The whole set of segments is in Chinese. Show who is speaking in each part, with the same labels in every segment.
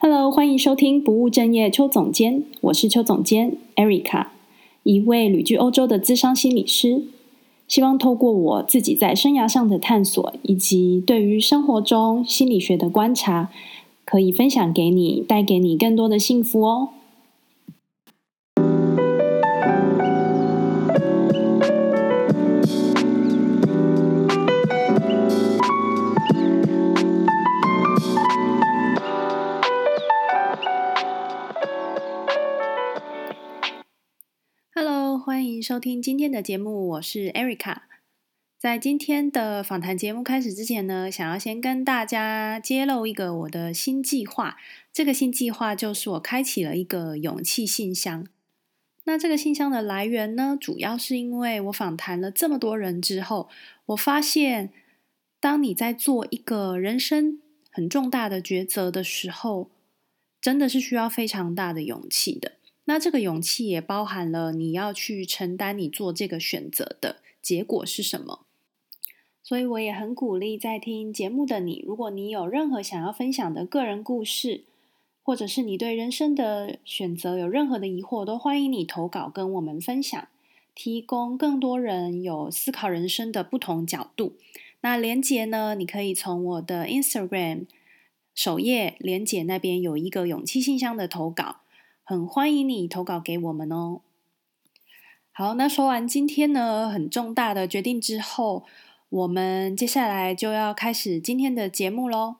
Speaker 1: Hello，欢迎收听不务正业邱总监，我是邱总监 Erica，一位旅居欧洲的资商心理师。希望透过我自己在生涯上的探索，以及对于生活中心理学的观察，可以分享给你，带给你更多的幸福哦。收听今天的节目，我是 Erica。在今天的访谈节目开始之前呢，想要先跟大家揭露一个我的新计划。这个新计划就是我开启了一个勇气信箱。那这个信箱的来源呢，主要是因为我访谈了这么多人之后，我发现，当你在做一个人生很重大的抉择的时候，真的是需要非常大的勇气的。那这个勇气也包含了你要去承担你做这个选择的结果是什么。所以我也很鼓励在听节目的你，如果你有任何想要分享的个人故事，或者是你对人生的选择有任何的疑惑，都欢迎你投稿跟我们分享，提供更多人有思考人生的不同角度。那连结呢，你可以从我的 Instagram 首页连结那边有一个勇气信箱的投稿。很欢迎你投稿给我们哦。好，那说完今天呢很重大的决定之后，我们接下来就要开始今天的节目喽。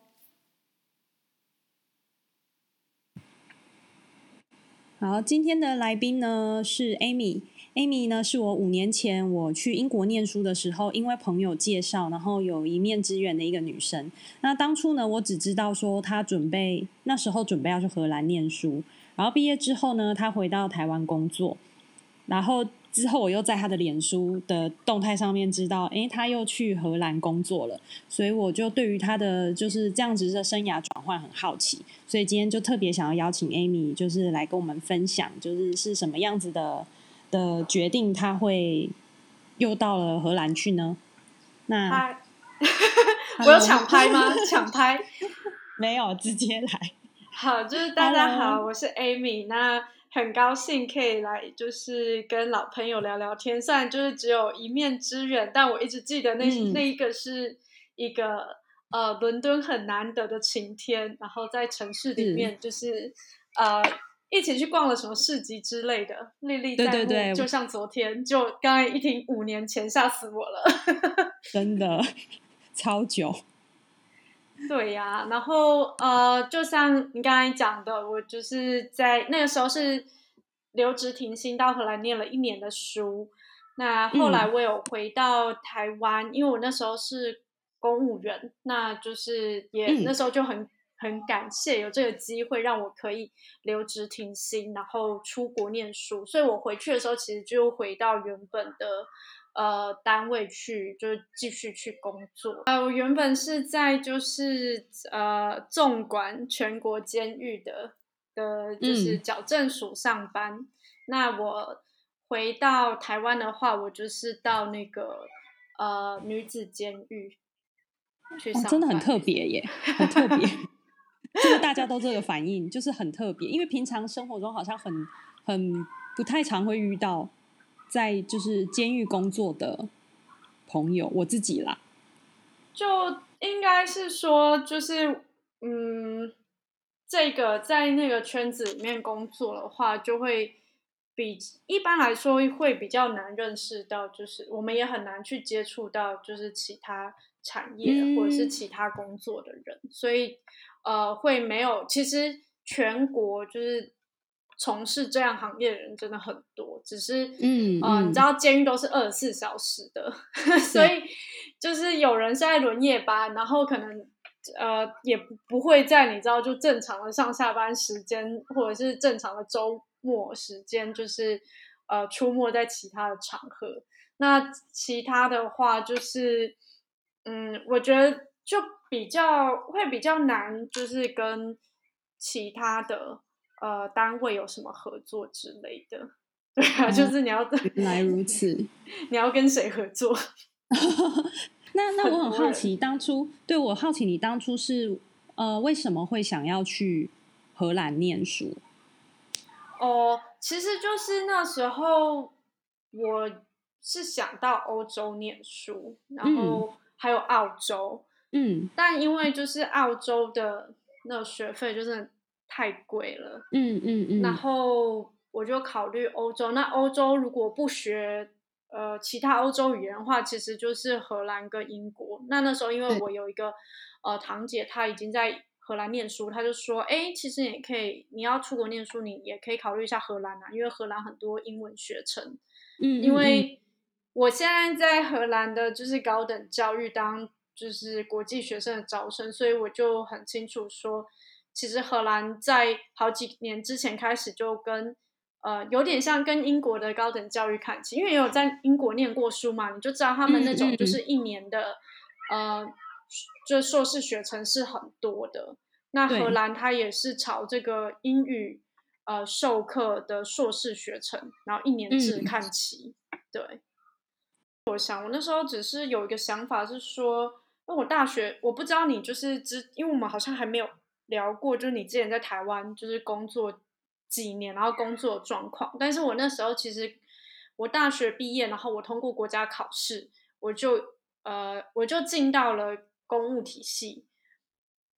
Speaker 1: 好，今天的来宾呢是 Amy。Amy 呢是我五年前我去英国念书的时候，因为朋友介绍，然后有一面之缘的一个女生。那当初呢，我只知道说她准备那时候准备要去荷兰念书。然后毕业之后呢，他回到台湾工作。然后之后我又在他的脸书的动态上面知道，诶，他又去荷兰工作了。所以我就对于他的就是这样子的生涯转换很好奇。所以今天就特别想要邀请 Amy，就是来跟我们分享，就是是什么样子的的决定，他会又到了荷兰去呢？那
Speaker 2: 我有抢拍吗？抢拍？
Speaker 1: 没有，直接来。
Speaker 2: 好，就是大家好，Hello. 我是 Amy，那很高兴可以来，就是跟老朋友聊聊天。虽然就是只有一面之缘，但我一直记得那、嗯、那一个是一个呃伦敦很难得的晴天，然后在城市里面就是呃一起去逛了什么市集之类的，历历在目。对对对，就像昨天，就刚才一听五年前，吓死我了，
Speaker 1: 真的超久。
Speaker 2: 对呀、啊，然后呃，就像你刚才讲的，我就是在那个时候是留职停薪到荷兰念了一年的书。那后来我有回到台湾，嗯、因为我那时候是公务员，那就是也、嗯、那时候就很很感谢有这个机会让我可以留职停薪，然后出国念书。所以我回去的时候，其实就回到原本的。呃，单位去就是继续去工作。呃，我原本是在就是呃，纵管全国监狱的的，就是矫正署上班。嗯。那我回到台湾的话，我就是到那个呃女子监狱去上班。哦，真的很特别耶，很特别。就是大家都这个反应，就是很特别，因为平常生活中好像很很不太常会遇到。在就是监狱工作的朋友，我自己啦，就应该是说，就是嗯，这个在那个圈子里面工作的话，就会比一般来说会比较难认识到，就是我们也很难去接触到，就是其他产业或者是其他工作的人，嗯、所以呃，会没有。其实全国就是。从事这样行业的人真的很多，只是嗯，呃、嗯你知道监狱都是二十四小时的，所以就是有人是在轮夜班，然后可能呃也不会在你知道就正常的上下班时间或者是正常的周末时间，就是呃出没在其他的场合。那其他的话就是嗯，我觉得就比较会比较难，就是跟其他的。呃，单位有什么合作之类的？对啊，哦、就是你要
Speaker 1: 原来如此，
Speaker 2: 你要跟谁合作？
Speaker 1: 那那我很好奇，当初对我好奇，你当初是呃为什么会想要去荷兰念书？
Speaker 2: 哦，其实就是那时候我是想到欧洲念书，然后还有澳洲，
Speaker 1: 嗯，
Speaker 2: 但因为就是澳洲的那个学费就是太贵了，
Speaker 1: 嗯嗯嗯，
Speaker 2: 然后我就考虑欧洲。那欧洲如果不学呃其他欧洲语言的话，其实就是荷兰跟英国。那那时候因为我有一个呃堂姐，她已经在。荷兰念书，她就说：“哎，其实也可以，你要出国念书，你也可以考虑一下荷兰啊，因为荷兰很多英文学程。
Speaker 1: 嗯，
Speaker 2: 因为我现在在荷兰的就是高等教育当就是国际学生的招生，所以我就很清楚说，其实荷兰在好几年之前开始就跟呃有点像跟英国的高等教育看齐，因为也有在英国念过书嘛，你就知道他们那种就是一年的、嗯、呃。”就硕士学程是很多的，那荷兰它也是朝这个英语呃授课的硕士学程，然后一年制看齐。嗯、对，我想我那时候只是有一个想法是说，因为我大学我不知道你就是知，因为我们好像还没有聊过，就是你之前在台湾就是工作几年，然后工作状况。但是我那时候其实我大学毕业，然后我通过国家考试，我就呃我就进到了。公务体系，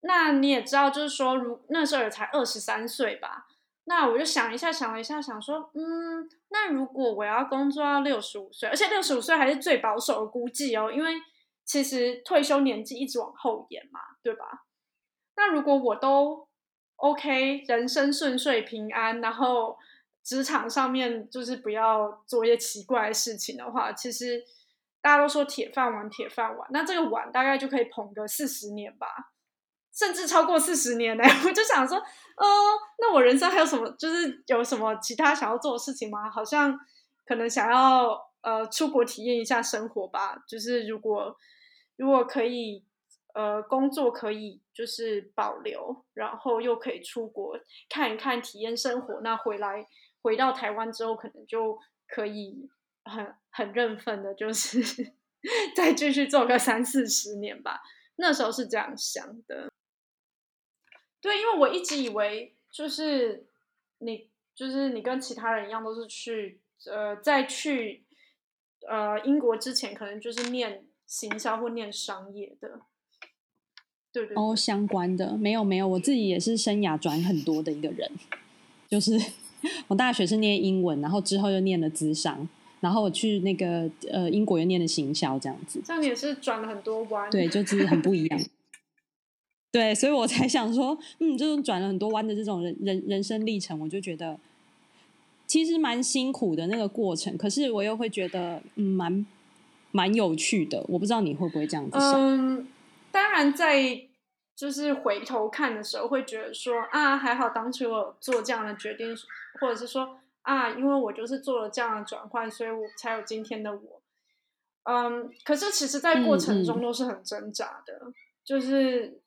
Speaker 2: 那你也知道，就是说，如那时候也才二十三岁吧。那我就想一下，想了一下，想说，嗯，那如果我要工作到六十五岁，而且六十五岁还是最保守的估计哦，因为其实退休年纪一直往后延嘛，对吧？那如果我都 OK，人生顺遂平安，然后职场上面就是不要做一些奇怪的事情的话，其实。大家都说铁饭碗，铁饭碗，那这个碗大概就可以捧个四十年吧，甚至超过四十年呢。我就想说，呃，那我人生还有什么，就是有什么其他想要做的事情吗？好像可能想要呃出国体验一下生活吧。就是如果如果可以，呃，工作可以就是保留，然后又可以出国看一看，体验生活，那回来回到台湾之后，可能就可以。很很认份的，就是 再继续做个三四十年吧。那时候是这样想的。对，因为我一直以为，就是你，就是你跟其他人一样，都是去呃，在去呃英国之前，可能就是念行销或念商业的。对对，对。
Speaker 1: 哦，相关的没有没有，我自己也是生涯转很多的一个人。就是 我大学是念英文，然后之后又念了资商。然后我去那个呃英国又念了行销这样子，
Speaker 2: 这样也是转了很多弯，
Speaker 1: 对，就是很不一样。对，所以我才想说，嗯，这种转了很多弯的这种人人人生历程，我就觉得其实蛮辛苦的那个过程，可是我又会觉得嗯蛮蛮有趣的。我不知道你会不会这样子想？
Speaker 2: 嗯，当然在就是回头看的时候，会觉得说啊，还好当初我有做这样的决定，或者是说。啊，因为我就是做了这样的转换，所以我才有今天的我。嗯，可是其实，在过程中都是很挣扎的，就是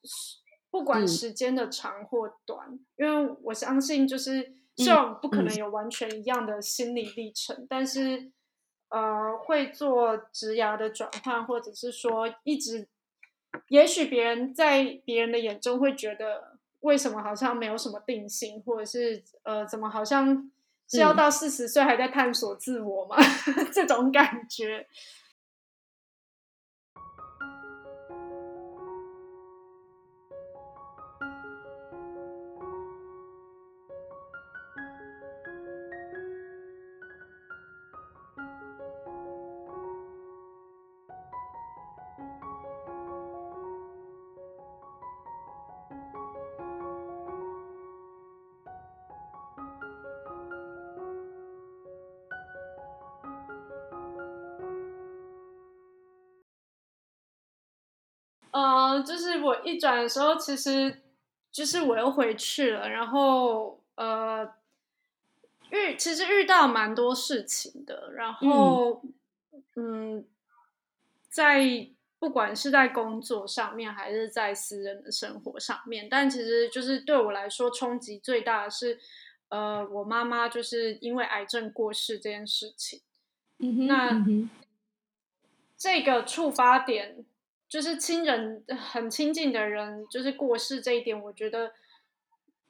Speaker 2: 不管时间的长或短，嗯、因为我相信，就是这种不可能有完全一样的心理历程，但是呃，会做职涯的转换，或者是说一直，也许别人在别人的眼中会觉得，为什么好像没有什么定性，或者是呃，怎么好像。是要到四十岁还在探索自我吗？嗯、这种感觉。就是我一转的时候，其实就是我又回去了，然后呃遇其实遇到蛮多事情的，然后嗯，嗯，在不管是在工作上面，还是在私人的生活上面，但其实就是对我来说冲击最大的是，呃，我妈妈就是因为癌症过世这件事情。
Speaker 1: 嗯哼，
Speaker 2: 那这个触发点。就是亲人很亲近的人，就是过世这一点，我觉得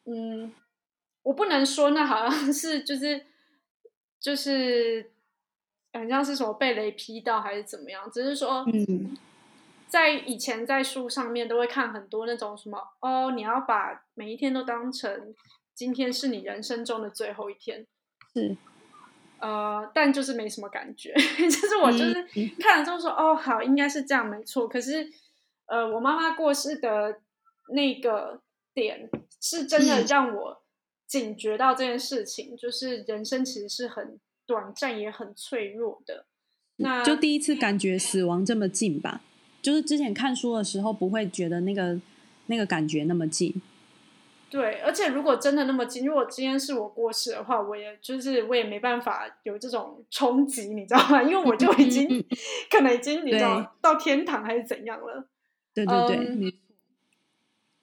Speaker 2: 嗯，我不能说那好像是就是就是好像是什么被雷劈到还是怎么样，只是说，嗯，在以前在书上面都会看很多那种什么哦，你要把每一天都当成今天是你人生中的最后一天，是。呃，但就是没什么感觉，就是我就是看了之后说，嗯、哦，好，应该是这样，没错。可是，呃，我妈妈过世的那个点，是真的让我警觉到这件事情，嗯、就是人生其实是很短暂，也很脆弱的。那
Speaker 1: 就第一次感觉死亡这么近吧，就是之前看书的时候不会觉得那个那个感觉那么近。
Speaker 2: 对，而且如果真的那么近，如果今天是我过世的话，我也就是我也没办法有这种冲击，你知道吗？因为我就已经、可能已经你知道到天堂还是怎样了。
Speaker 1: 对对对，嗯、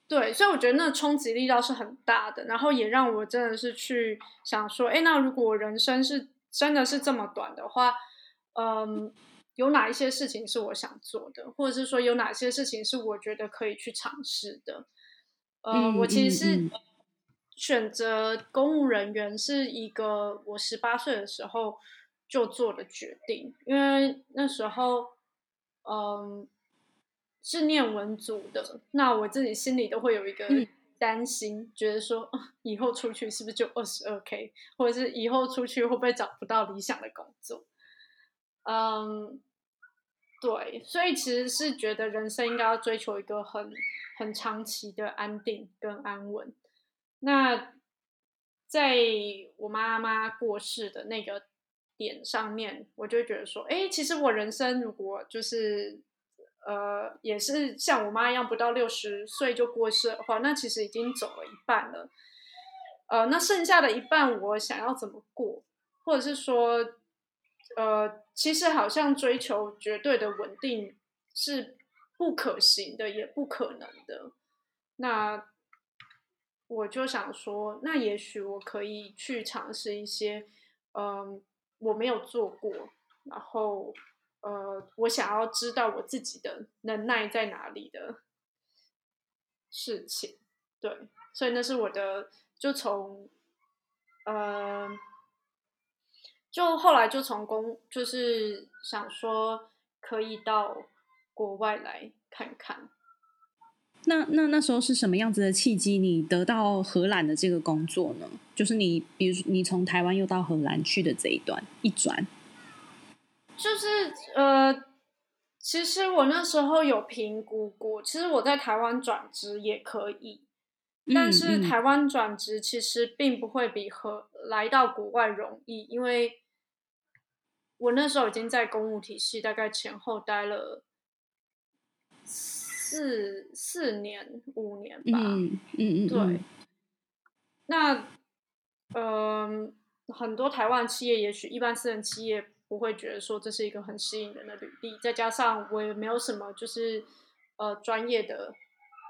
Speaker 2: 对，所以我觉得那个冲击力倒是很大的，然后也让我真的是去想说，哎，那如果人生是真的是这么短的话，嗯，有哪一些事情是我想做的，或者是说有哪些事情是我觉得可以去尝试的。呃，嗯、我其实是选择公务人员是一个我十八岁的时候就做的决定，因为那时候，嗯、呃，是念文组的，那我自己心里都会有一个担心，嗯、觉得说以后出去是不是就二十二 K，或者是以后出去会不会找不到理想的工作？嗯，对，所以其实是觉得人生应该要追求一个很。很长期的安定跟安稳。那在我妈妈过世的那个点上面，我就觉得说，哎，其实我人生如果就是呃，也是像我妈一样，不到六十岁就过世的话，那其实已经走了一半了。呃，那剩下的一半，我想要怎么过，或者是说，呃，其实好像追求绝对的稳定是。不可行的，也不可能的。那我就想说，那也许我可以去尝试一些，嗯，我没有做过，然后，呃，我想要知道我自己的能耐在哪里的事情。对，所以那是我的，就从，呃，就后来就从工，就是想说可以到。国外来看看，
Speaker 1: 那那那时候是什么样子的契机？你得到荷兰的这个工作呢？就是你，比如你从台湾又到荷兰去的这一段一转，
Speaker 2: 就是呃，其实我那时候有评估过，其实我在台湾转职也可以，但是台湾转职其实并不会比和来到国外容易，因为我那时候已经在公务体系大概前后待了。四四年五年吧，嗯嗯嗯，对。那，嗯、呃，很多台湾企业，也许一般私人企业不会觉得说这是一个很吸引人的履历，再加上我也没有什么就是呃专业的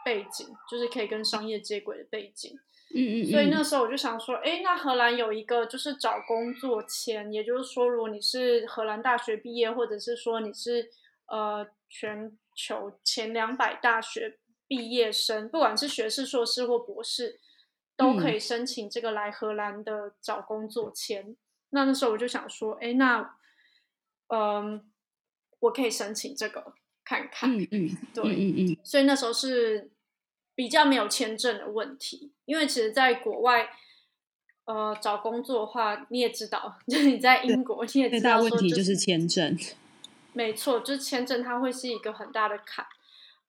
Speaker 2: 背景，就是可以跟商业接轨的背景，嗯嗯，嗯，所以那时候我就想说，哎，那荷兰有一个就是找工作签，也就是说，如果你是荷兰大学毕业，或者是说你是呃全。球前两百大学毕业生，不管是学士、硕士或博士，都可以申请这个来荷兰的找工作签。嗯、那那时候我就想说，哎，那，嗯，我可以申请这个看看。嗯嗯，对，嗯嗯，嗯。所以那时候是比较没有签证的问题，因为其实在国外，呃，找工作的话，你也知道，就是你在英国，你也知道说、就是，最大问题就是签证。没错，就是签证，它会是一个很大的坎，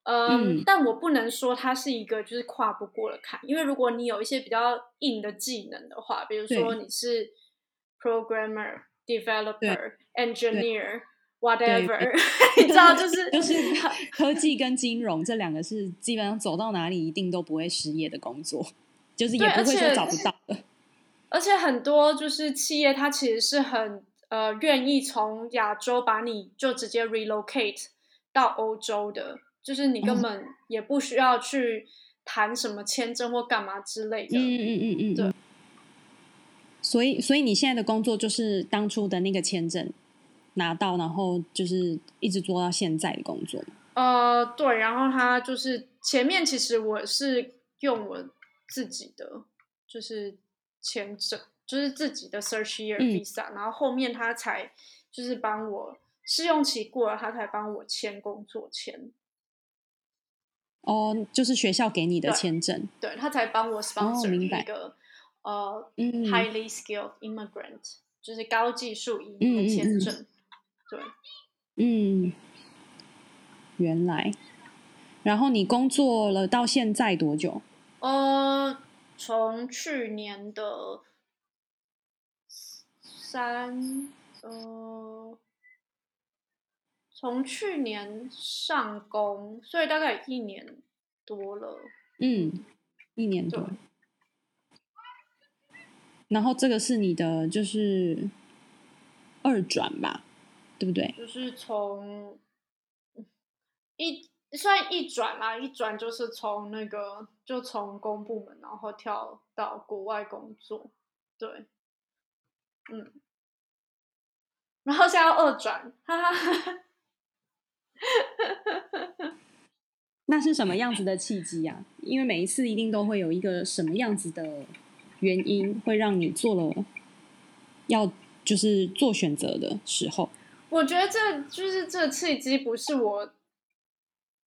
Speaker 2: 嗯，嗯，但我不能说它是一个就是跨不过的坎，因为如果你有一些比较硬的技能的话，比如说你是 programmer、developer、engineer、whatever，你知道，就是
Speaker 1: 就是科技跟金融这两个是基本上走到哪里一定都不会失业的工作，就是也不会说找不到的。
Speaker 2: 而且很多就是企业，它其实是很。呃，愿意从亚洲把你就直接 relocate 到欧洲的，就是你根本也不需要去谈什么签证或干嘛之类的。嗯嗯嗯嗯，对。
Speaker 1: 所以，所以你现在的工作就是当初的那个签证拿到，然后就是一直做到现在的工作。
Speaker 2: 呃，对，然后他就是前面其实我是用我自己的就是签证，就是自己的 search year visa，嗯，然后后面他才就是帮我试用期过了，他才帮我签工作签。
Speaker 1: 哦，就是学校给你的签证，
Speaker 2: 对，对他才帮我 sponsor 一个、哦、呃、嗯、highly skilled immigrant，就是高技术移民的签证。对，嗯，
Speaker 1: 原来。然后你工作了到现在多久？
Speaker 2: 呃，从去年的三，呃，从去年上工，所以大概一年多了。
Speaker 1: 嗯，一年多。然后这个是你的就是二转吧，对不对？
Speaker 2: 就是从一。算一转啦，一转就是从那个，就从公部门，然后跳到国外工作，对，嗯，然后现在要二转，哈哈哈哈，
Speaker 1: 那是什么样子的契机呀？因为每一次一定都会有一个什么样子的原因，会让你做了要就是做选择的时候。
Speaker 2: 我觉得这就是这契机，不是我。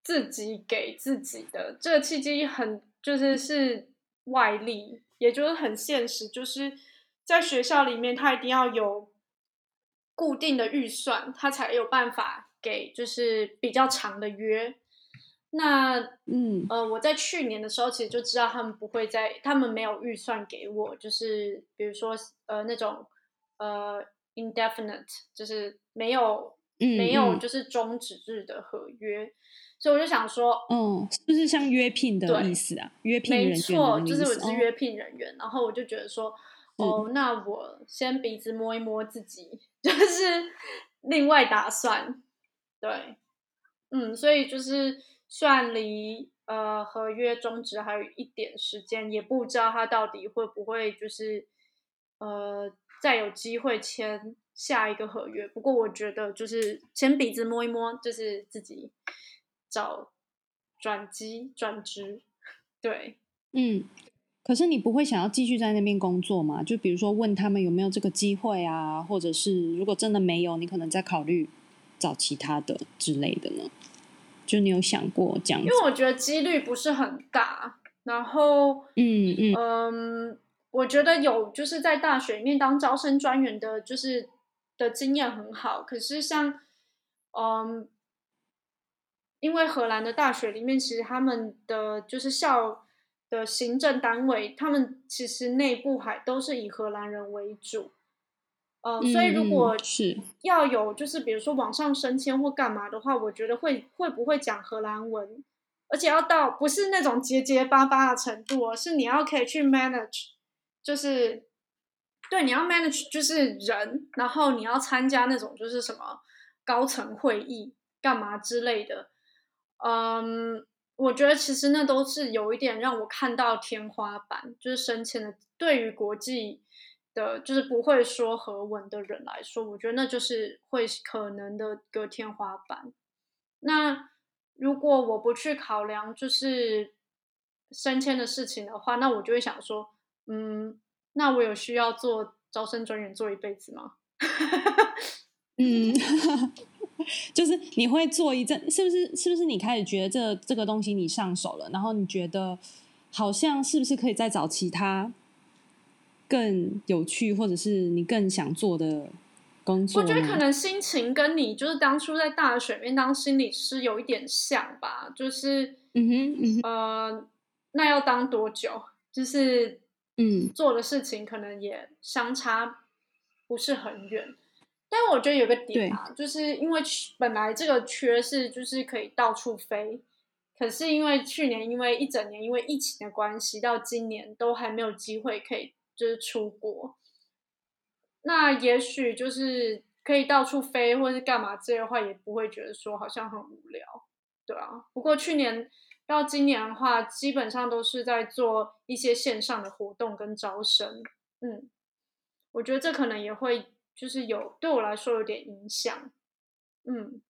Speaker 2: 自己给自己的这个契机很就是是外力，也就是很现实，就是在学校里面，他一定要有固定的预算，他才有办法给就是比较长的约。那嗯呃，我在去年的时候其实就知道他们不会在，他们没有预算给我，就是比如说呃那种呃 indefinite，就是没有没有就是终止日的合约。所以我就想说，
Speaker 1: 嗯，是不是像约聘的意思啊？约聘人员，没错，
Speaker 2: 就是我是约聘人员。哦、然后我就觉得说，哦，那我先鼻子摸一摸自己，就是另外打算。对，嗯，所以就是算离呃合约终止还有一点时间，也不知道他到底会不会就是呃再有机会签下一个合约。不过我觉得就是先鼻子摸一摸，就是自己。找转机转职，对，
Speaker 1: 嗯，可是你不会想要继续在那边工作吗？就比如说问他们有没有这个机会啊，或者是如果真的没有，你可能再考虑找其他的之类的呢？就你有想过这样？因
Speaker 2: 为我觉得几率不是很大，然后，嗯嗯嗯，我觉得有就是在大学里面当招生专员的，就是的经验很好，可是像，嗯。因为荷兰的大学里面，其实他们的就是校的行政单位，他们其实内部还都是以荷兰人为主，呃，所以如果是要有就是比如说往上升迁或干嘛的话，我觉得会会不会讲荷兰文，而且要到不是那种结结巴巴的程度，而是你要可以去 manage，就是对，你要 manage 就是人，然后你要参加那种就是什么高层会议干嘛之类的。嗯我觉得其实那都是有一点让我看到天花板，就是升迁的。对于国际的，就是不会说和文的人来说，我觉得那就是会可能的个天花板。那如果我不去考量就是升迁的事情的话，那我就会想说，嗯，那我有需要做招生专员做一辈子吗？
Speaker 1: 嗯。就是你会做一阵，是不是？是不是你开始觉得这这个东西你上手了，然后你觉得好像是不是可以再找其他更有趣，或者是你更想做的工作？
Speaker 2: 我觉得可能心情跟你就是当初在大学里面当心理师有一点像吧，就是嗯哼，嗯哼呃，那要当多久？就是嗯，做的事情可能也相差不是很远。但我觉得有个点啊，就是因为本来这个缺是就是可以到处飞，可是因为去年因为一整年因为疫情的关系，到今年都还没有机会可以就是出国。那也许就是可以到处飞或者是干嘛之类的话，也不会觉得说好像很无聊，对啊。不过去年到今年的话，基本上都是在做一些线上的活动跟招生，嗯，我觉得这可能也会。就是有对我来说有点影响，嗯，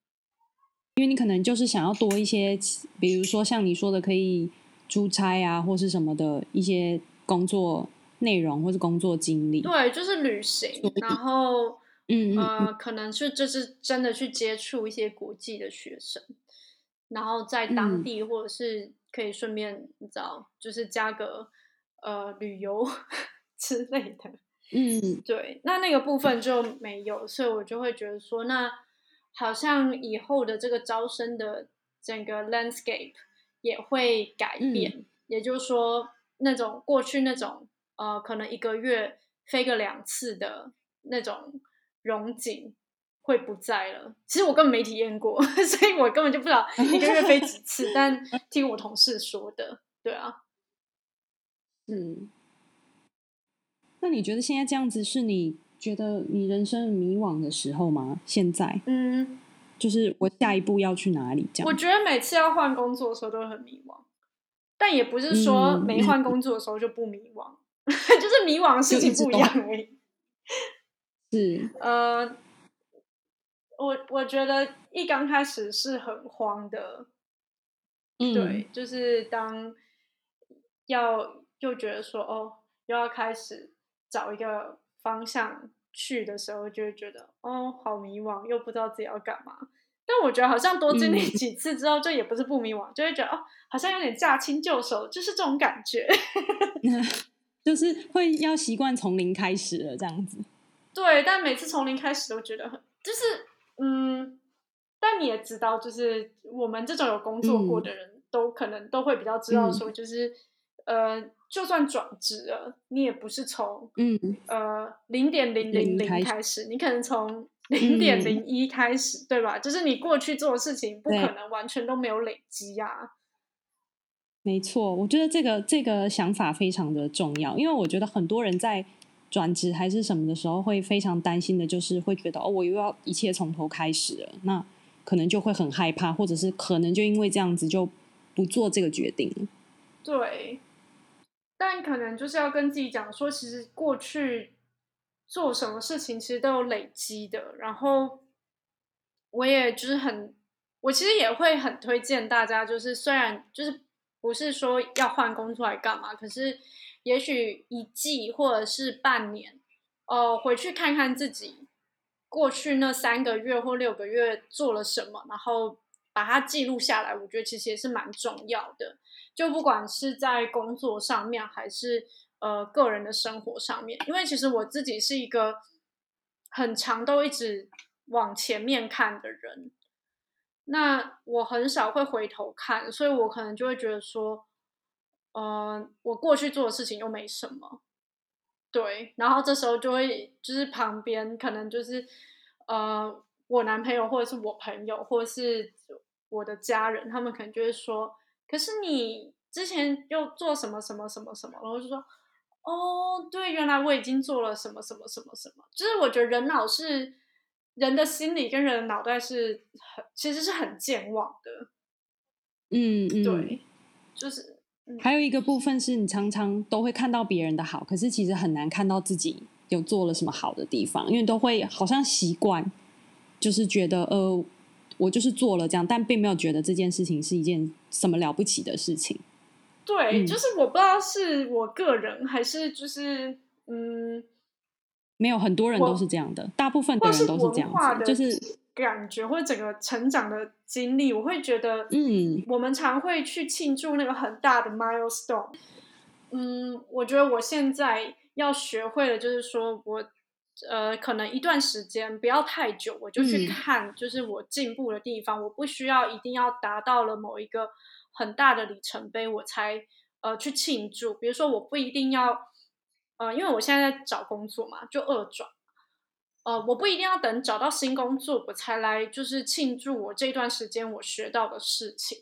Speaker 1: 因为你可能就是想要多一些，比如说像你说的，可以出差啊，或是什么的一些工作内容或是工作经历。
Speaker 2: 对，就是旅行，然后
Speaker 1: 嗯
Speaker 2: 呃，可能是就是真的去接触一些国际的学生，然后在当地或者是可以顺便你知道，就是加个呃旅游 之类的。
Speaker 1: 嗯，
Speaker 2: 对，那那个部分就没有，所以我就会觉得说，那好像以后的这个招生的整个 landscape 也会改变，嗯、也就是说，那种过去那种呃，可能一个月飞个两次的那种荣景会不在了。其实我根本没体验过，所以我根本就不知道 一个月飞几次，但听我同事说的，对啊，
Speaker 1: 嗯。那你觉得现在这样子是你觉得你人生迷惘的时候吗？现在，
Speaker 2: 嗯，
Speaker 1: 就是我下一步要去哪里？这样，
Speaker 2: 我觉得每次要换工作的时候都很迷惘，但也不是说没换工作的时候就不迷惘，嗯、就是迷惘的事情不一样而已。
Speaker 1: 是，
Speaker 2: 呃，我我觉得一刚开始是很慌的，
Speaker 1: 嗯，
Speaker 2: 对，就是当要又觉得说哦，又要开始。找一个方向去的时候，就会觉得哦，好迷惘，又不知道自己要干嘛。但我觉得好像多经历几次之后，就也不是不迷惘，嗯、就会觉得哦，好像有点驾轻就熟，就是这种感觉。
Speaker 1: 就是会要习惯从零开始了，这样子。
Speaker 2: 对，但每次从零开始都觉得很，就是嗯，但你也知道，就是我们这种有工作过的人、嗯、都可能都会比较知道说，就是、嗯、呃。就算转职了，你也不是从嗯呃零点零零零开始，你可能从零点零一开始，嗯、对吧？就是你过去做的事情，不可能完全都没有累积呀、啊。
Speaker 1: 没错，我觉得这个这个想法非常的重要，因为我觉得很多人在转职还是什么的时候，会非常担心的，就是会觉得哦，我又要一切从头开始了，那可能就会很害怕，或者是可能就因为这样子就不做这个决定。
Speaker 2: 对。但可能就是要跟自己讲说，其实过去做什么事情其实都有累积的。然后我也就是很，我其实也会很推荐大家，就是虽然就是不是说要换工作来干嘛，可是也许一季或者是半年，呃，回去看看自己过去那三个月或六个月做了什么，然后把它记录下来，我觉得其实也是蛮重要的。就不管是在工作上面，还是呃个人的生活上面，因为其实我自己是一个很长都一直往前面看的人，那我很少会回头看，所以我可能就会觉得说，呃，我过去做的事情又没什么，对，然后这时候就会就是旁边可能就是呃我男朋友或者是我朋友或者是我的家人，他们可能就会说。可是你之前又做什么什么什么什么，然后就说，哦，对，原来我已经做了什么什么什么什么。就是我觉得人脑是人的心理跟人的脑袋是很其实是很健忘的。
Speaker 1: 嗯嗯，
Speaker 2: 对，就是、嗯、
Speaker 1: 还有一个部分是你常常都会看到别人的好，可是其实很难看到自己有做了什么好的地方，因为都会好像习惯，就是觉得呃。我就是做了这样，但并没有觉得这件事情是一件什么了不起的事情。
Speaker 2: 对，嗯、就是我不知道是我个人还是就是嗯，
Speaker 1: 没有很多人都是这样的，大部分的人都是这样子，就是
Speaker 2: 感觉或者整个成长的经历，我会觉得嗯，我们常会去庆祝那个很大的 milestone。嗯，我觉得我现在要学会的就是说我。呃，可能一段时间不要太久，我就去看，就是我进步的地方。嗯、我不需要一定要达到了某一个很大的里程碑，我才呃去庆祝。比如说，我不一定要呃，因为我现在在找工作嘛，就二转。呃，我不一定要等找到新工作，我才来就是庆祝我这段时间我学到的事情。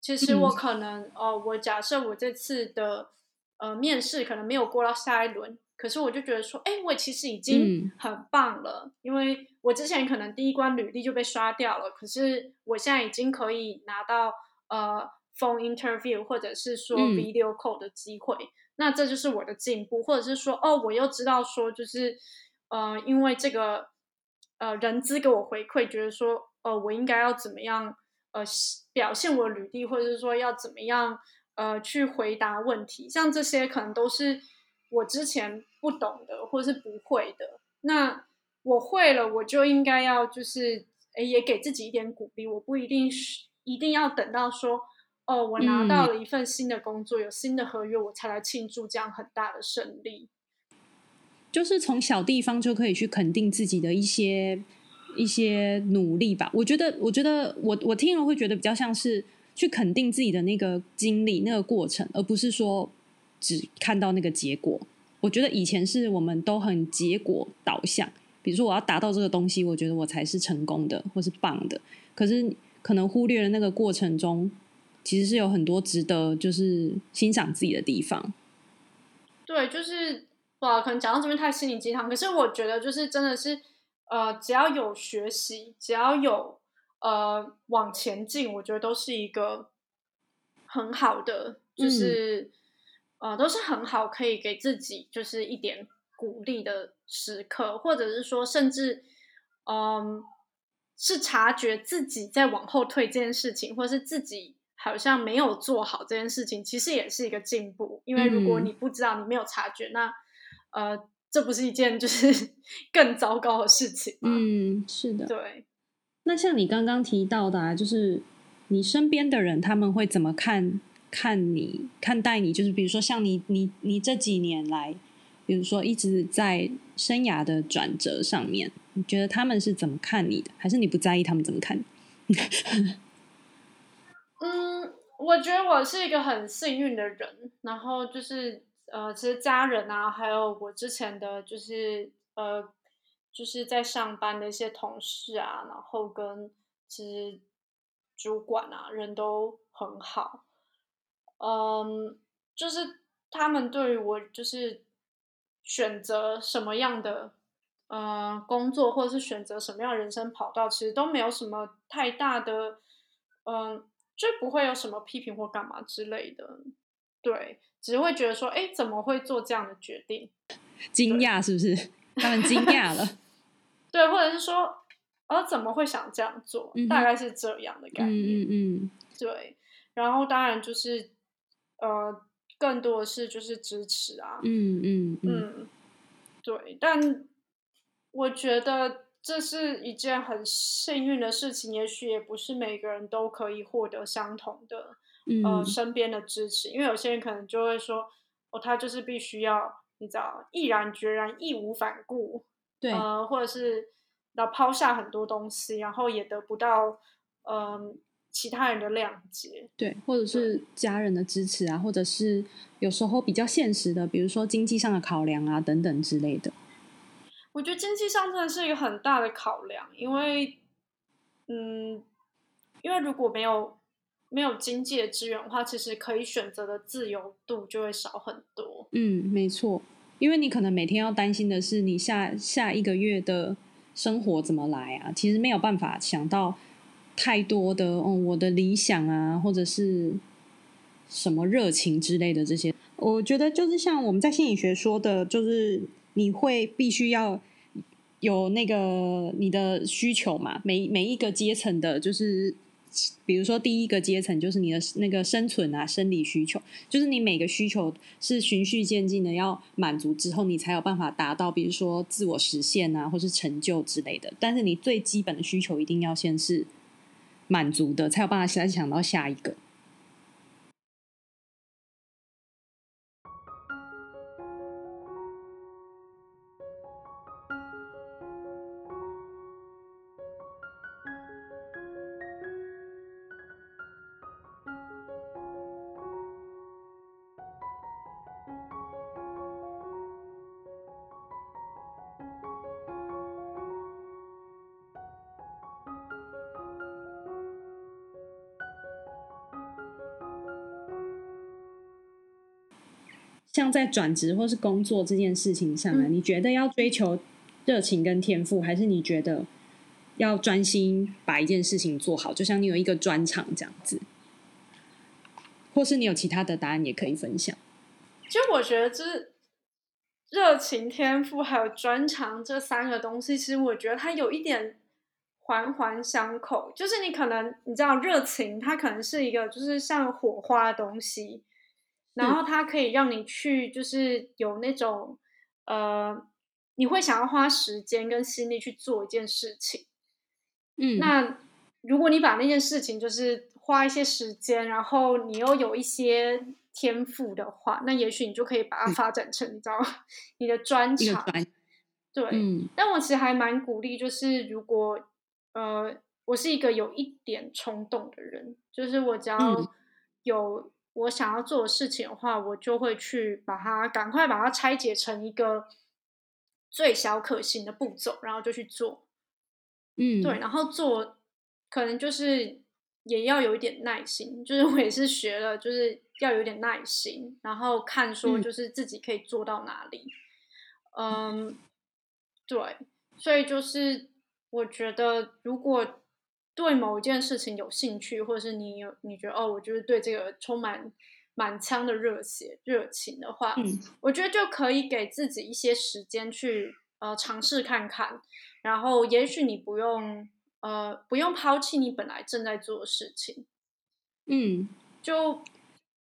Speaker 2: 其实我可能、嗯、呃，我假设我这次的呃面试可能没有过到下一轮。可是我就觉得说，哎，我其实已经很棒了，嗯，因为我之前可能第一关履历就被刷掉了，可是我现在已经可以拿到呃 phone interview 或者是说 video call 的机会，嗯，那这就是我的进步，或者是说，哦，我又知道说，就是呃，因为这个呃人资给我回馈，觉得说，呃，我应该要怎么样呃表现我的履历，或者是说要怎么样呃去回答问题，像这些可能都是我之前不懂的或是不会的。那我会了，我就应该要就是诶也给自己一点鼓励。我不一定是一定要等到说哦，我拿到了一份新的工作，嗯、有新的合约，我才来庆祝这样很大的胜利。
Speaker 1: 就是从小地方就可以去肯定自己的一些一些努力吧。我觉得，我觉得我我听了会觉得比较像是去肯定自己的那个经历、那个过程，而不是说只看到那个结果。我觉得以前是我们都很结果导向，比如说我要达到这个东西，我觉得我才是成功的或是棒的。可是可能忽略了那个过程中，其实是有很多值得就是欣赏自己的地方。
Speaker 2: 对，就是。哇，可能讲到这边太心灵鸡汤，可是我觉得就是真的是，呃，只要有学习，只要有呃往前进，我觉得都是一个很好的，就是、嗯、呃都是很好可以给自己就是一点鼓励的时刻，或者是说甚至嗯、呃、是察觉自己在往后退这件事情，或者是自己好像没有做好这件事情，其实也是一个进步，因为如果你不知道，你没有察觉，那呃，这不是一件就是 更糟糕的事情吗？
Speaker 1: 嗯，是的。
Speaker 2: 对。
Speaker 1: 那像你刚刚提到的啊，就是你身边的人他们会怎么看看你看待你？就是比如说像你你你这几年来，比如说一直在生涯的转折上面，你觉得他们是怎么看你的？还是你不在意他们怎么看你？
Speaker 2: 嗯，我觉得我是一个很幸运的人，然后就是。呃，其实家人啊，还有我之前的就是呃，就是在上班的一些同事啊，然后跟其实主管啊，人都很好。嗯，就是他们对于我就是选择什么样的呃工作，或者是选择什么样人生跑道，其实都没有什么太大的，嗯，就不会有什么批评或干嘛之类的，对。只会觉得说，哎，怎么会做这样的决定？
Speaker 1: 惊讶是不是？他们惊讶了。
Speaker 2: 对，或者是说，哦，怎么会想这样做？嗯、大概是这样的感觉。
Speaker 1: 嗯嗯嗯。
Speaker 2: 对，然后当然就是，呃，更多的是就是支持啊。
Speaker 1: 嗯嗯嗯，
Speaker 2: 嗯。对，但我觉得这是一件很幸运的事情，也许也不是每个人都可以获得相同的。呃，身边的支持，因为有些人可能就会说，哦，他就是必须要，你知道，毅然决然、义无反顾，
Speaker 1: 对，
Speaker 2: 呃，或者是要抛下很多东西，然后也得不到，嗯、呃，其他人的谅解，
Speaker 1: 对，或者是。家人的支持啊，或者是有时候比较现实的，比如说经济上的考量啊，等等之类的。
Speaker 2: 我觉得经济上真的是一个很大的考量，因为，嗯，因为如果没有。没有经济的资源的话，其实可以选择的自由度就会少很多。
Speaker 1: 嗯，没错，因为你可能每天要担心的是你下下一个月的生活怎么来啊，其实没有办法想到太多的哦，我的理想啊，或者是什么热情之类的这些。我觉得就是像我们在心理学说的，就是你会必须要有那个你的需求嘛，每每一个阶层的，就是。比如说，第一个阶层就是你的那个生存啊，生理需求，就是你每个需求是循序渐进的要满足之后，你才有办法达到，比如说自我实现啊，或是成就之类的。但是你最基本的需求一定要先是满足的，才有办法再想到下一个。像在转职或是工作这件事情上啊，嗯，你觉得要追求热情跟天赋，还是你觉得要专心把一件事情做好？就像你有一个专长这样子，或是你有其他的答案也可以分享。
Speaker 2: 其实我觉得，就是热情、天赋还有专长这三个东西，其实我觉得它有一点环环相扣，就是你可能你知道热情，它可能是一个就是像火花的东西，然后它可以让你去就是有那种呃，你会想要花时间跟心力去做一件事情。
Speaker 1: 嗯，
Speaker 2: 那如果你把那件事情就是花一些时间，然后你又有一些天赋的话，那也许你就可以把它发展成、嗯、你知道你的专长。对，
Speaker 1: 嗯，
Speaker 2: 但我其实还蛮鼓励，就是如果呃，我是一个有一点冲动的人，就是我只要有我想要做的事情的话，我就会去把它赶快把它拆解成一个最小可行的步骤，然后就去做。
Speaker 1: 嗯，
Speaker 2: 对，然后做可能就是也要有一点耐心，就是我也是学了，就是要有点耐心，然后看说就是自己可以做到哪里。嗯。嗯对，所以就是我觉得，如果对某一件事情有兴趣，或者是你有你觉得哦，我就是对这个充满满腔的热血热情的话，
Speaker 1: 嗯，
Speaker 2: 我觉得就可以给自己一些时间去呃尝试看看，然后也许你不用呃不用抛弃你本来正在做的事情，
Speaker 1: 嗯，
Speaker 2: 就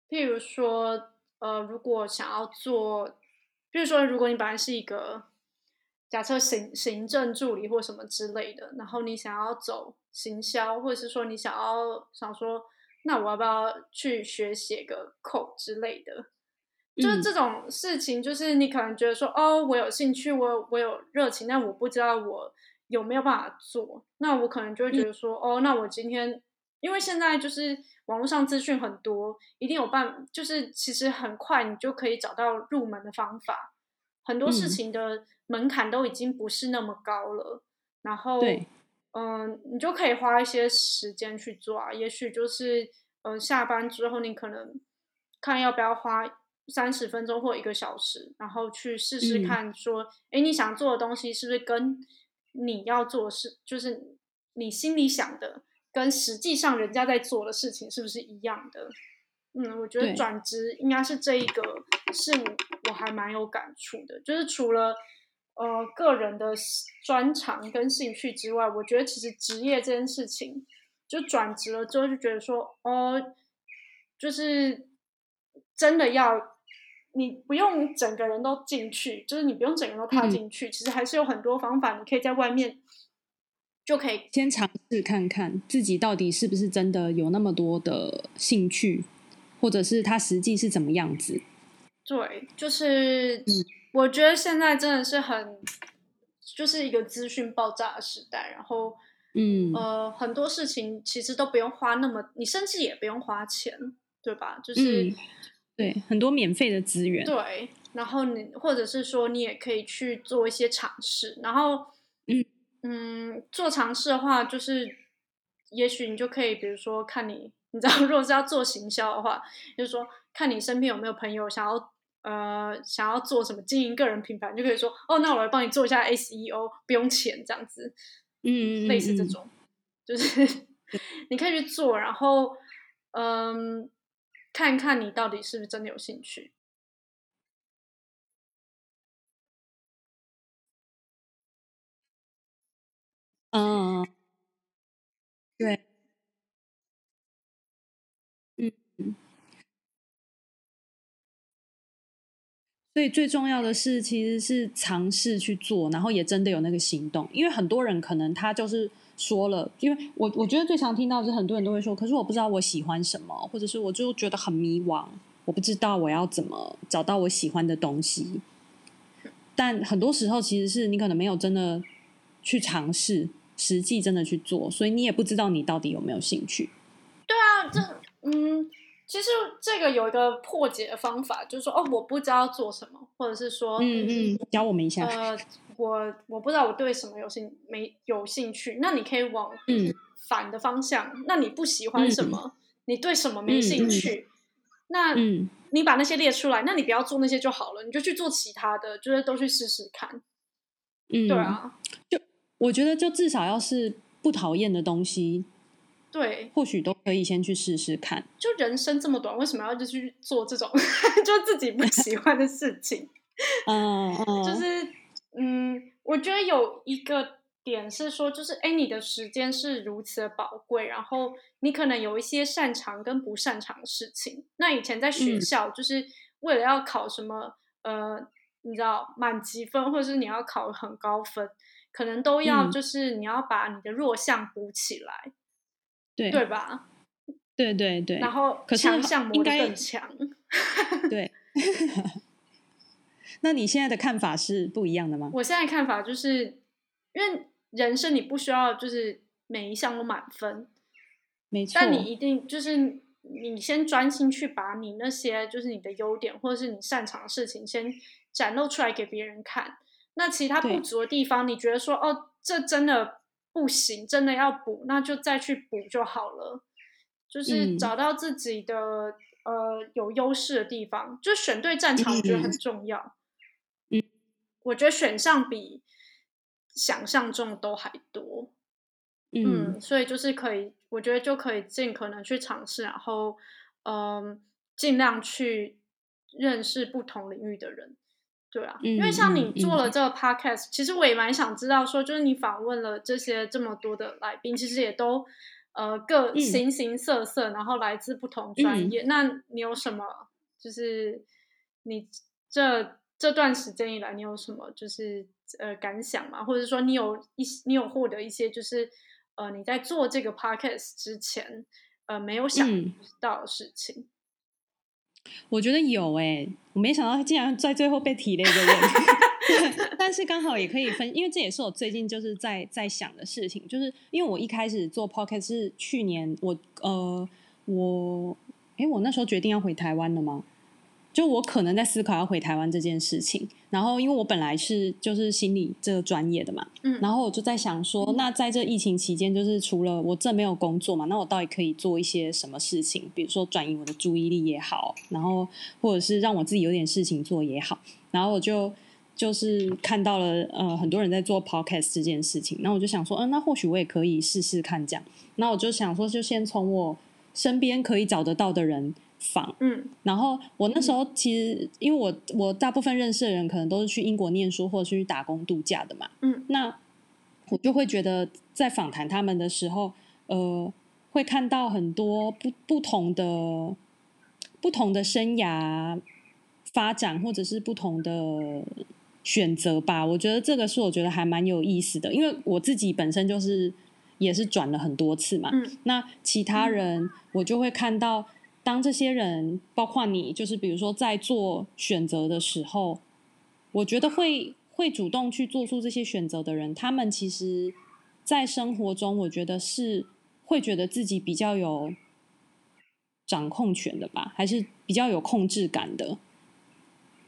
Speaker 2: 譬如说呃，如果想要做，譬如说如果你本来是一个。假设行行政助理或什么之类的，然后你想要走行销，或者是说你想要想说，那我要不要去学写个 code 之类的？就是这种事情，就是你可能觉得说，哦，我有兴趣，我有我有热情，但我不知道我有没有办法做。那我可能就会觉得说，哦，那我今天，因为现在就是网络上资讯很多，一定有办，就是其实很快你就可以找到入门的方法。很多事情的门槛都已经不是那么高了，然后，嗯，你就可以花一些时间去做啊。也许就是，嗯，下班之后你可能看要不要花三十分钟或一个小时，然后去试试看，说，哎，你想做的东西是不是跟你要做的事，就是你心里想的，跟实际上人家在做的事情是不是一样的？嗯，我觉得转职应该是这一个，是我我还蛮有感触的。就是除了呃个人的专长跟兴趣之外，我觉得其实职业这件事情，就转职了之后就觉得说，哦，就是真的要你不用整个人都进去，就是你不用整个人都踏进去，嗯，其实还是有很多方法，你可以在外面就可以
Speaker 1: 先尝试看看自己到底是不是真的有那么多的兴趣。或者是他实际是怎么样子？
Speaker 2: 对，就是我觉得现在真的是很，就是一个资讯爆炸的时代，然后，
Speaker 1: 嗯，
Speaker 2: 呃，很多事情其实都不用花那么，你甚至也不用花钱，对吧？就是，
Speaker 1: 嗯、对，很多免费的资源。
Speaker 2: 对，然后你或者是说你也可以去做一些尝试，然后，
Speaker 1: 嗯
Speaker 2: 嗯，做尝试的话，就是也许你就可以，比如说看你。你知道，如果是要做行销的话，就是说，看你身边有没有朋友想要呃想要做什么经营个人品牌，你就可以说哦，那我来帮你做一下 SEO，不用钱这样子，
Speaker 1: 嗯，
Speaker 2: 类似这种，就是 你可以去做，然后嗯，看看你到底是不是真的有兴趣。
Speaker 1: 嗯，对。所以最重要的是，其实是尝试去做，然后也真的有那个行动。因为很多人可能他就是说了，因为我我觉得最常听到的是很多人都会说，可是我不知道我喜欢什么，或者是我就觉得很迷惘，我不知道我要怎么找到我喜欢的东西。但很多时候，其实是你可能没有真的去尝试，实际真的去做，所以你也不知道你到底有没有兴趣。
Speaker 2: 对啊，这嗯。其实这个有一个破解的方法，就是说，哦，我不知道做什么，或者是说，
Speaker 1: 嗯嗯，教我们一下。
Speaker 2: 呃，我我不知道我对什么有兴没有兴趣，那你可以往反的方向。嗯、那你不喜欢什么？嗯、你对什么没兴趣？嗯、那你把那些列出来，那你不要做那些就好了，你就去做其他的，就是都去试试看。
Speaker 1: 嗯，
Speaker 2: 对啊，
Speaker 1: 就我觉得，就至少要是不讨厌的东西。
Speaker 2: 对，
Speaker 1: 或许都可以先去试试看。
Speaker 2: 就人生这么短，为什么要就去做这种 就自己不喜欢的事情？
Speaker 1: 嗯嗯，
Speaker 2: 就是嗯，我觉得有一个点是说，就是哎，你的时间是如此的宝贵，然后你可能有一些擅长跟不擅长的事情。那以前在学校，就是为了要考什么，嗯、呃，你知道满级分，或者是你要考很高分，可能都要就是你要把你的弱项补起来，
Speaker 1: 对
Speaker 2: 对吧？
Speaker 1: 对对对。
Speaker 2: 然后强项应该更强。
Speaker 1: 对。那你现在的看法是不一样的吗？
Speaker 2: 我现在看法就是，因为人生你不需要就是每一项都满分，
Speaker 1: 没错。
Speaker 2: 但你一定就是你先专心去把你那些就是你的优点或者是你擅长的事情先展露出来给别人看。那其他不足的地方，你觉得说哦，这真的不行，真的要补，那就再去补就好了。就是找到自己的、嗯、呃有优势的地方，就选对战场，我觉得很重要。嗯。我觉得选项比想象中都还多，嗯，嗯，所以就是可以，我觉得就可以尽可能去尝试，然后，嗯，尽量去认识不同领域的人，对啊，嗯，因为像你做了这个 podcast，嗯，其实我也蛮想知道说，就是你访问了这些这么多的来宾，其实也都呃各形形色色，嗯，然后来自不同专业，嗯，那你有什么就是你这？这段时间以来，你有什么就是呃感想吗？或者说，你有一你有获得一些就是呃你在做这个 podcast 之前呃没有想到的事情？我觉得有哎、我没想到他竟然在最后被提了一个人，但是刚好也可以分，因为这也是我最近就是在在想的事情，就是因为我一开始做 Pocket 是去年我呃我哎我那时候决定要回台湾了吗？就我可能在思考要回台湾这件事情，然后因为我本来是就是心理这个专业的嘛，嗯，然后我就在想说，那在这疫情期间，就是除了我这没有工作嘛，那我到底可以做一些什么事情？比如说转移我的注意力也好，然后或者是让我自己有点事情做也好，然后我就就是看到了呃很多人在做 podcast 这件事情，那我就想说，嗯、呃，那或许我也可以试试看这样，那我就想说，就先从我身边可以找得到的人。访，嗯，然后我那时候其实，嗯、因为我我大部分认识的人可能都是去英国念书或者去打工度假的嘛，嗯，那我就会觉得在访谈他们的时候，呃，会看到很多不不同的不同的生涯发展，或者是不同的选择吧。我觉得这个是我觉得还蛮有意思的，因为我自己本身就是也是转了很多次嘛，嗯，那其他人我就会看到。当这些人，包括你，就是比如说在做选择的时候，我觉得会会主动去做出这些选择的人，他们其实，在生活中，我觉得是会觉得自己比较有掌控权的吧，还是比较有控制感的，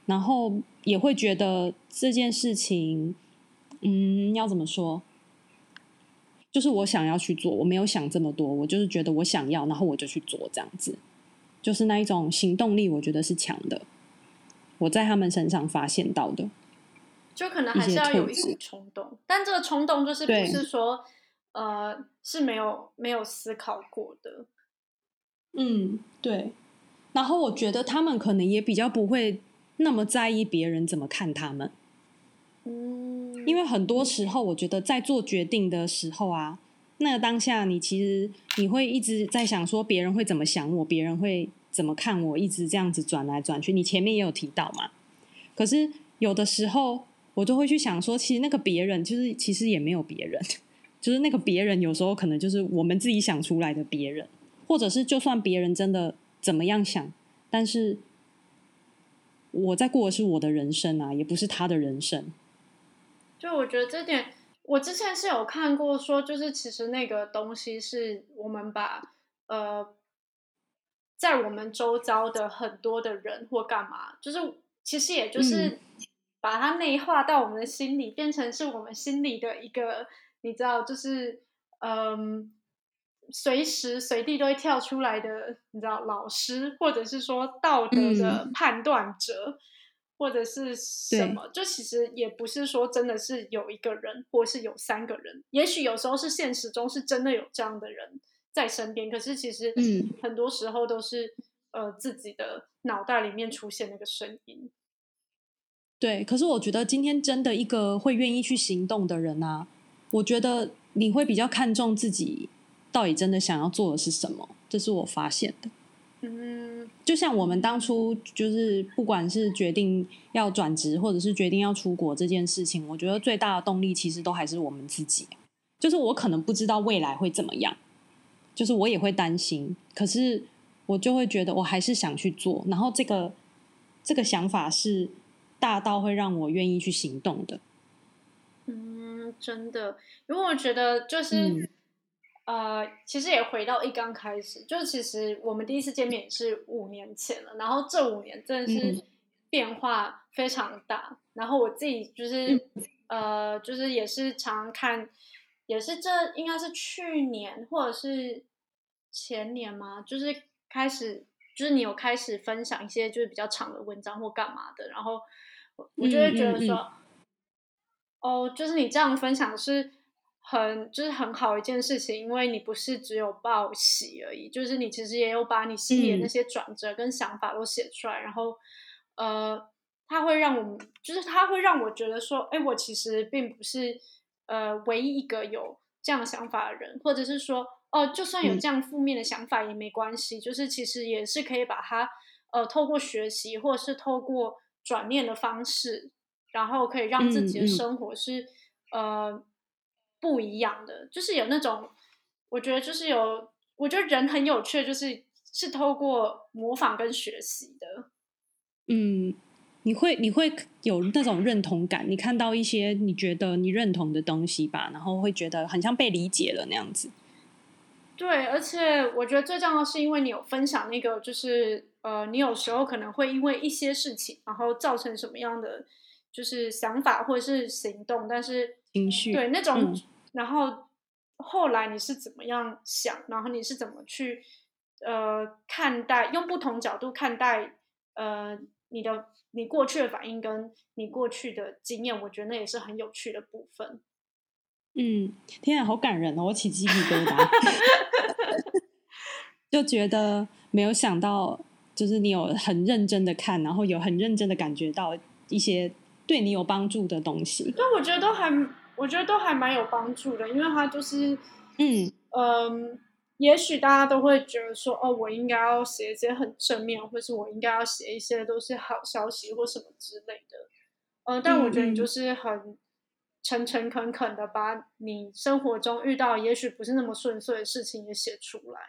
Speaker 2: 然后也会觉得这件事情，嗯，要怎么说？就是我想要去做，我没有想这么多，我就是觉得我想要，然后我就去做这样子。就是那一种行动力，我觉得是强的。我在他们身上发现到的，就可能还是要有一股冲动，但这个冲动就是不是说，呃，是没有没有思考过的。
Speaker 1: 嗯，对。然后我觉得他们可能也比较不会那么在意别人怎么看他们。嗯，因为很多时候，我觉得在做决定的时候啊。那当下，你其实你会一直在想说别人会怎么想我，别人会怎么看我，一直这样子转来转去。你前面也有提到嘛？可是有的时候，我就会去想说，其实那个别人，就是其实也没有别人，就是那个别人有时候可能就是我们自己想出来的别人，或者是就算别人真的怎么样想，但是我在过的是我的人生啊，也不是他的人生。
Speaker 2: 就我觉得这点。我之前是有看过说，就是其实那个东西是我们把呃，在我们周遭的很多的人或干嘛，就是其实也就是把它内化到我们的心里，变成是我们心里的一个，你知道，就是嗯，随时随地都会跳出来的，你知道，老师或者是说道德的判断者。或者是什么，就其实也不是说真的是有一个人，或是有三个人，也许有时候是现实中是真的有这样的人在身边，可是其实很多时候都是、嗯、呃自己的脑袋里面出现那个声音。
Speaker 1: 对，可是我觉得今天真的一个会愿意去行动的人啊，我觉得你会比较看重自己到底真的想要做的是什么，这是我发现的。
Speaker 2: 嗯，
Speaker 1: 就像我们当初就是不管是决定要转职，或者是决定要出国这件事情，我觉得最大的动力其实都还是我们自己。就是我可能不知道未来会怎么样，就是我也会担心，可是我就会觉得我还是想去做，然后这个这个想法是大到会让我愿意去行动的。
Speaker 2: 嗯，真的，因为我觉得就是。嗯呃，其实也回到一刚开始，就是其实我们第一次见面也是五年前了，然后这五年真的是变化非常大。嗯、然后我自己就是、嗯、呃，就是也是常常看，也是这应该是去年或者是前年嘛？就是开始，就是你有开始分享一些就是比较长的文章或干嘛的，然后我我就会觉得说，哦，就是你这样分享是。很就是很好一件事情，因为你不是只有报喜而已，就是你其实也有把你心里的那些转折跟想法都写出来，嗯、然后，呃，它会让我们，就是它会让我觉得说，哎，我其实并不是呃唯一一个有这样想法的人，或者是说，哦，就算有这样负面的想法也没关系，嗯、就是其实也是可以把它呃透过学习或者是透过转念的方式，然后可以让自己的生活是、呃。不一样的，就是有那种，我觉得就是有，我觉得人很有趣，就是是透过模仿跟学习的。
Speaker 1: 嗯，你会你会有那种认同感，你看到一些你觉得你认同的东西吧，然后会觉得很像被理解了那样子。
Speaker 2: 对，而且我觉得最重要的是，因为你有分享那个，就是呃，你有时候可能会因为一些事情，然后造成什么样的就是想法或者是行动，但是
Speaker 1: 情绪
Speaker 2: 对那种。嗯然后后来你是怎么样想？然后你是怎么去呃看待？用不同角度看待呃你的你过去的反应跟你过去的经验，我觉得那也是很有趣的部分。
Speaker 1: 嗯，天啊，好感人哦！我起鸡皮疙瘩，就觉得没有想到，就是你有很认真的看，然后有很认真的感觉到一些对你有帮助的东西。
Speaker 2: 对，我觉得都还。我觉得都还蛮有帮助的，因为他就是，嗯。嗯，也许大家都会觉得说，哦，我应该要写一些很正面，或是我应该要写一些都是好消息或什么之类的，呃，但我觉得你就是很诚诚恳恳的把你生活中遇到也许不是那么顺遂的事情也写出来，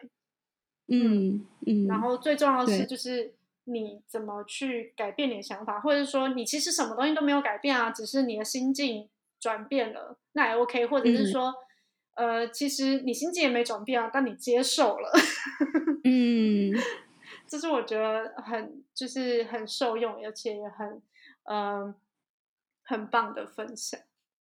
Speaker 1: 嗯嗯，
Speaker 2: 然后最重要的是就是你怎么去改变你的想法，或者说你其实什么东西都没有改变啊，只是你的心境。转变了，那也 OK，或者是说，嗯、呃，其实你心境也没转变啊，但你接受了，
Speaker 1: 嗯，
Speaker 2: 这是我觉得很就是很受用，而且也很嗯、呃、很棒的分享。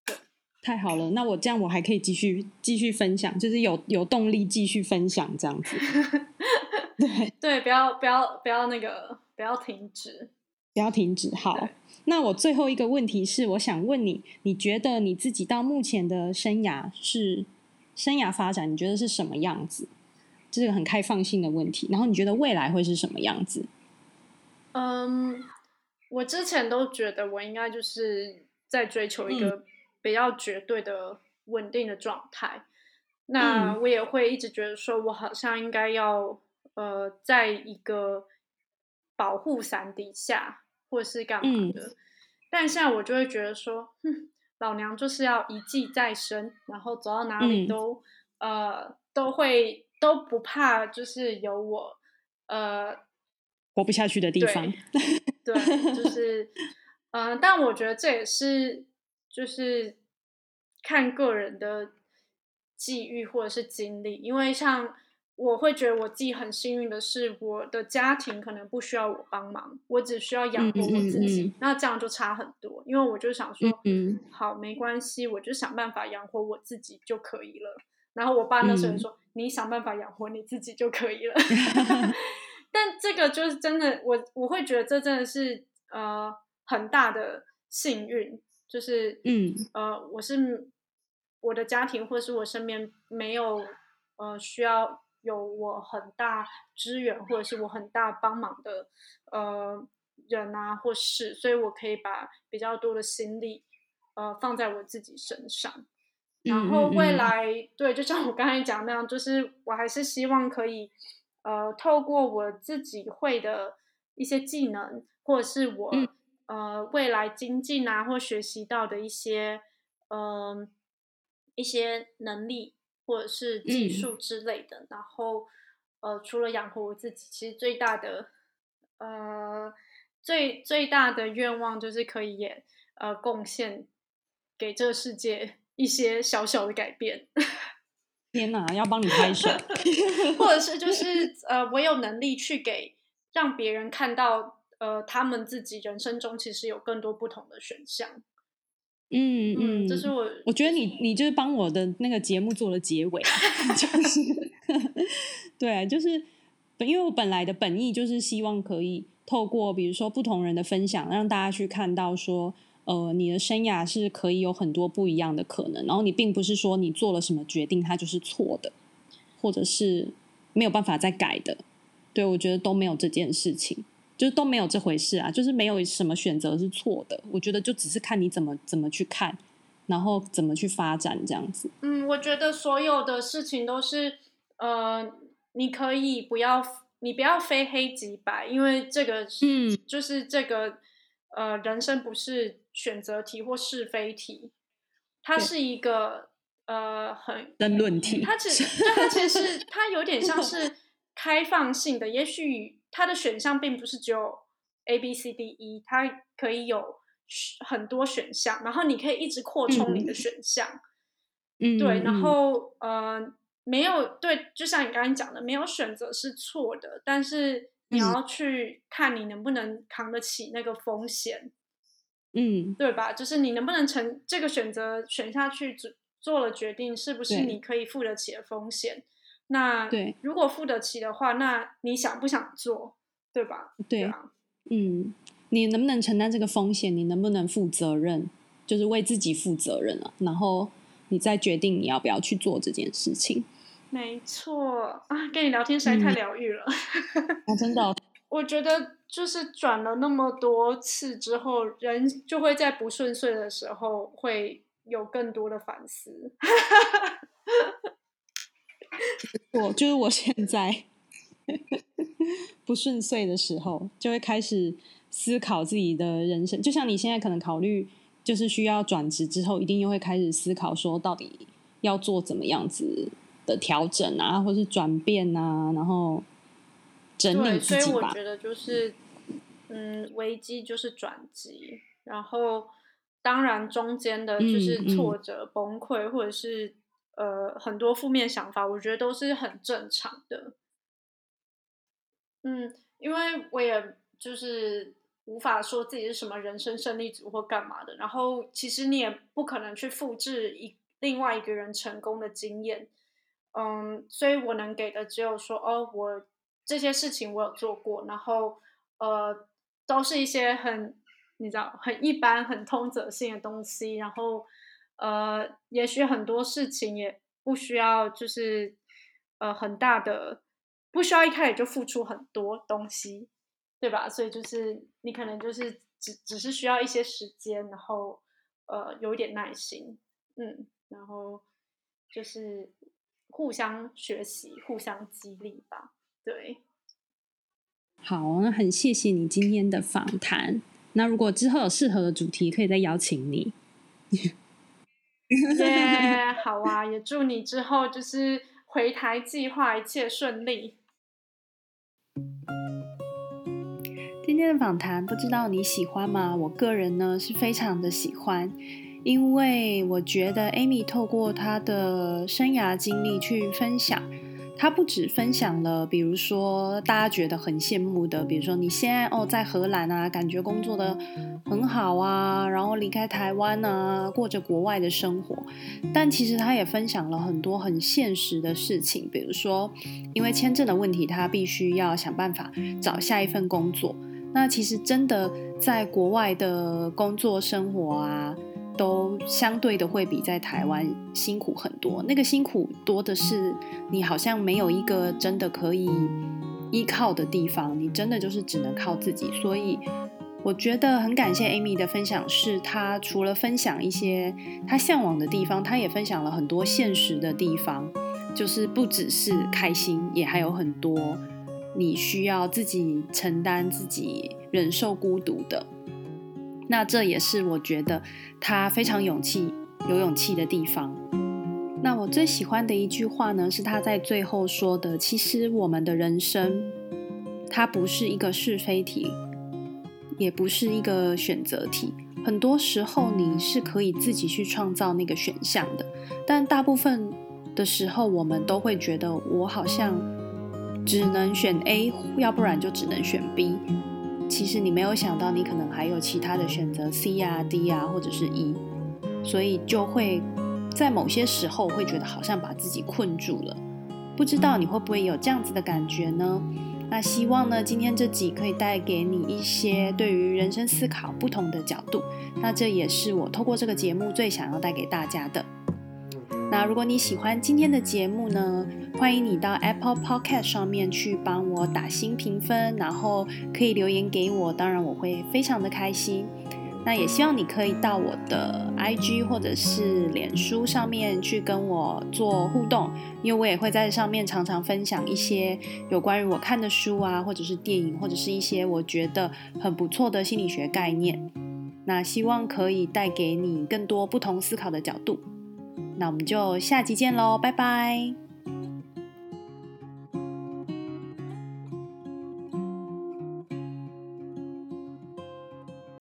Speaker 2: 对，
Speaker 1: 太好了，那我这样我还可以继续继续分享，就是有有动力继续分享这样子。对
Speaker 2: 对，不要不要不要那个不要停止，
Speaker 1: 不要停止，好。那我最后一个问题是，我想问你，你觉得你自己到目前的生涯是生涯发展，你觉得是什么样子？这是个很开放性的问题。然后你觉得未来会是什么样子？
Speaker 2: 嗯，我之前都觉得我应该就是在追求一个比较绝对的稳定的状态。嗯、那我也会一直觉得说，我好像应该要呃，在一个保护伞底下。或是干嘛的，嗯、但现在我就会觉得说，哼，老娘就是要一技在身，然后走到哪里都，嗯、呃，都会都不怕，就是有我，呃，
Speaker 1: 活不下去的地方。
Speaker 2: 对，对就是，嗯、呃，但我觉得这也是，就是看个人的际遇或者是经历，因为像。我会觉得我自己很幸运的是，我的家庭可能不需要我帮忙，我只需要养活我自己，嗯嗯嗯、那这样就差很多。因为我就想说，嗯嗯、好，没关系，我就想办法养活我自己就可以了。然后我爸那时候说，嗯、你想办法养活你自己就可以了。但这个就是真的，我我会觉得这真的是呃很大的幸运，就是嗯呃，我是我的家庭或是我身边没有呃需要。有我很大支援，或者是我很大帮忙的呃人啊，或事，所以我可以把比较多的心力呃放在我自己身上。然后未来，嗯嗯嗯对，就像我刚才讲那样，就是我还是希望可以，呃，透过我自己会的一些技能，或者是我、嗯、呃未来精进啊，或学习到的一些，嗯、呃，一些能力或者是技术之类的，嗯、然后，呃，除了养活我自己，其实最大的，呃，最最大的愿望就是可以也呃贡献给这个世界。一些小小的改变，
Speaker 1: 天哪，要帮你拍手，
Speaker 2: 或者是就是呃，我有能力去给让别人看到，呃，他们自己人生中其实有更多不同的选项。
Speaker 1: 嗯嗯，
Speaker 2: 这是我，
Speaker 1: 我觉得你你就是帮我的那个节目做了结尾，就是 对，就是因为我本来的本意就是希望可以透过比如说不同人的分享，让大家去看到说。呃，你的生涯是可以有很多不一样的可能，然后你并不是说你做了什么决定，它就是错的，或者是没有办法再改的。对，我觉得都没有这件事情，就是都没有这回事啊，就是没有什么选择是错的。我觉得就只是看你怎么怎么去看，然后怎么去发展这样子。
Speaker 2: 嗯，我觉得所有的事情都是，呃，你可以不要，你不要非黑即白，因为这个，嗯，就是这个，呃，人生不是。选择题或是非题，它是一个呃很
Speaker 1: 争论题。
Speaker 2: 它其实它其实是它有点像是 开放性的，也许它的选项并不是只有 A B C D E，它可以有很多选项，然后你可以一直扩充你的选项。
Speaker 1: 嗯，
Speaker 2: 对，然后呃没有对，就像你刚刚讲的，没有选择是错的，但是你要去看你能不能扛得起那个风险。
Speaker 1: 嗯，
Speaker 2: 对吧？就是你能不能成这个选择选下去，做做了决定，是不是你可以付得起的风险？那对，如果付得起的话，那你想不想做？对吧？
Speaker 1: 对啊，嗯，你能不能承担这个风险？你能不能负责任？就是为自己负责任啊。然后你再决定你要不要去做这件事情。
Speaker 2: 没错啊，跟你聊天实在太疗愈了。
Speaker 1: 嗯啊、真的。
Speaker 2: 我觉得就是转了那么多次之后，人就会在不顺遂的时候会有更多的反思。
Speaker 1: 我就是我现在 不顺遂的时候，就会开始思考自己的人生。就像你现在可能考虑，就是需要转职之后，一定又会开始思考说，到底要做怎么样子的调整啊，或是转变啊，然后。
Speaker 2: 整理自己吧，所以我觉得就是，嗯，危机就是转机，然后当然中间的就是挫折、崩溃，或者是呃很多负面想法，我觉得都是很正常的。嗯，因为我也就是无法说自己是什么人生胜利组或干嘛的，然后其实你也不可能去复制一另外一个人成功的经验，嗯，所以我能给的只有说，哦，我。这些事情我有做过，然后呃，都是一些很你知道很一般、很通则性的东西。然后呃，也许很多事情也不需要，就是呃很大的，不需要一开始就付出很多东西，对吧？所以就是你可能就是只只是需要一些时间，然后呃有一点耐心，嗯，然后就是互相学习、互相激励吧。对，
Speaker 1: 好，那很谢谢你今天的访谈。那如果之后有适合的主题，可以再邀请你。
Speaker 2: 耶、yeah，好啊！也祝你之后就是回台计划一切顺利。
Speaker 3: 今天的访谈不知道你喜欢吗？我个人呢是非常的喜欢，因为我觉得 Amy 透过她的生涯经历去分享。他不止分享了，比如说大家觉得很羡慕的，比如说你现在哦在荷兰啊，感觉工作的很好啊，然后离开台湾啊，过着国外的生活。但其实他也分享了很多很现实的事情，比如说因为签证的问题，他必须要想办法找下一份工作。那其实真的在国外的工作生活啊。都相对的会比在台湾辛苦很多。那个辛苦多的是，你好像没有一个真的可以依靠的地方，你真的就是只能靠自己。所以，我觉得很感谢 Amy 的分享，是她除了分享一些她向往的地方，她也分享了很多现实的地方，就是不只是开心，也还有很多你需要自己承担、自己忍受孤独的。那这也是我觉得他非常勇气、有勇气的地方。那我最喜欢的一句话呢，是他在最后说的：“其实我们的人生，它不是一个是非题。”也不是一个选择题，很多时候你是可以自己去创造那个选项的，但大部分的时候，我们都会觉得我好像只能选 A，要不然就只能选 B。其实你没有想到，你可能还有其他的选择 C 啊、D 啊，或者是 E，所以就会在某些时候会觉得好像把自己困住了。不知道你会不会有这样子的感觉呢？那希望呢，今天这集可以带给你一些对于人生思考不同的角度。那这也是我透过这个节目最想要带给大家的。那如果你喜欢今天的节目呢，欢迎你到 Apple Podcast 上面去帮我打星评分，然后可以留言给我，当然我会非常的开心。那也希望你可以到我的 IG 或者是脸书上面去跟我做互动，因为我也会在上面常常分享一些有关于我看的书啊，或者是电影，或者是一些我觉得很不错的心理学概念。那希望可以带给你更多不同思考的角度。那我们就下集见喽，拜拜。